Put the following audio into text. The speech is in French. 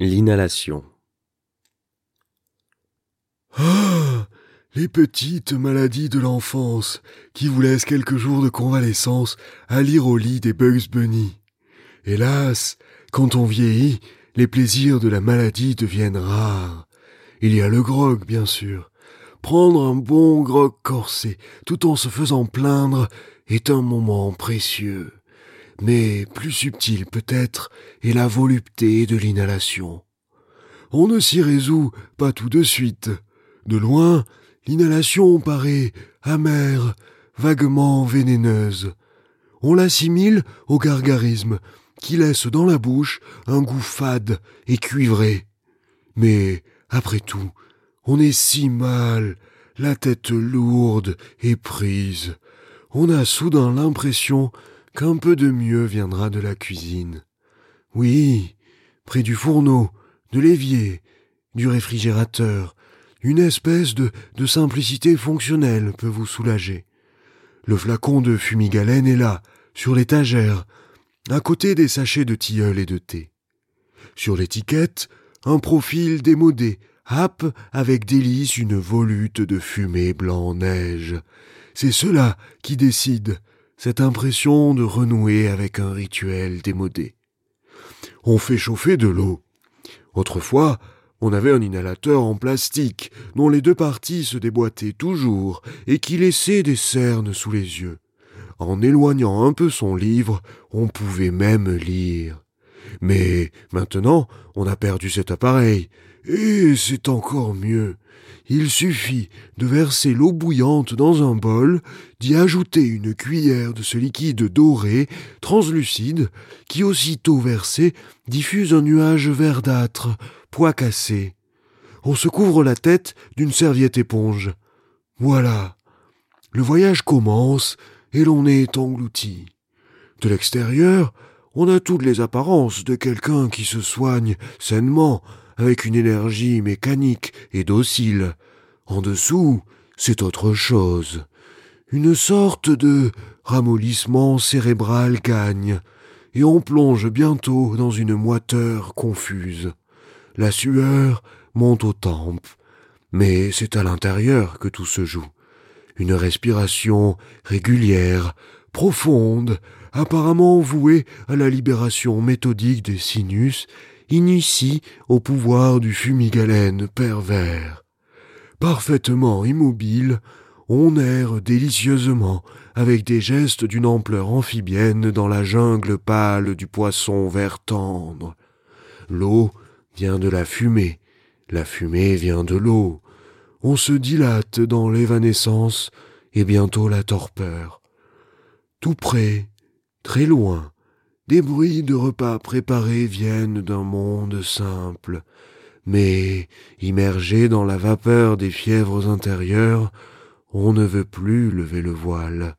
L'inhalation. Ah Les petites maladies de l'enfance qui vous laissent quelques jours de convalescence à lire au lit des Bugs Bunny. Hélas, quand on vieillit, les plaisirs de la maladie deviennent rares. Il y a le grog, bien sûr. Prendre un bon grog corsé tout en se faisant plaindre est un moment précieux mais plus subtil peut-être est la volupté de l'inhalation. On ne s'y résout pas tout de suite. De loin, l'inhalation paraît amère, vaguement vénéneuse. On l'assimile au gargarisme, qui laisse dans la bouche un goût fade et cuivré. Mais, après tout, on est si mal, la tête lourde et prise. On a soudain l'impression qu'un peu de mieux viendra de la cuisine. Oui, près du fourneau, de l'évier, du réfrigérateur, une espèce de, de simplicité fonctionnelle peut vous soulager. Le flacon de fumigalène est là, sur l'étagère, à côté des sachets de tilleul et de thé. Sur l'étiquette, un profil démodé, happe avec délice une volute de fumée blanc-neige. C'est cela qui décide, cette impression de renouer avec un rituel démodé. On fait chauffer de l'eau. Autrefois, on avait un inhalateur en plastique, dont les deux parties se déboîtaient toujours, et qui laissait des cernes sous les yeux. En éloignant un peu son livre, on pouvait même lire. Mais maintenant, on a perdu cet appareil, et c'est encore mieux. Il suffit de verser l'eau bouillante dans un bol, d'y ajouter une cuillère de ce liquide doré, translucide, qui aussitôt versé diffuse un nuage verdâtre, pois cassé. On se couvre la tête d'une serviette éponge. Voilà. Le voyage commence et l'on est englouti. De l'extérieur, on a toutes les apparences de quelqu'un qui se soigne sainement, avec une énergie mécanique et docile. En dessous, c'est autre chose. Une sorte de ramollissement cérébral gagne, et on plonge bientôt dans une moiteur confuse. La sueur monte aux tempes, mais c'est à l'intérieur que tout se joue. Une respiration régulière, profonde, apparemment vouée à la libération méthodique des sinus initie au pouvoir du fumigalène pervers. Parfaitement immobile, on erre délicieusement avec des gestes d'une ampleur amphibienne dans la jungle pâle du poisson vert tendre. L'eau vient de la fumée, la fumée vient de l'eau. On se dilate dans l'évanescence et bientôt la torpeur. Tout près, très loin, des bruits de repas préparés viennent d'un monde simple, mais immergé dans la vapeur des fièvres intérieures, on ne veut plus lever le voile.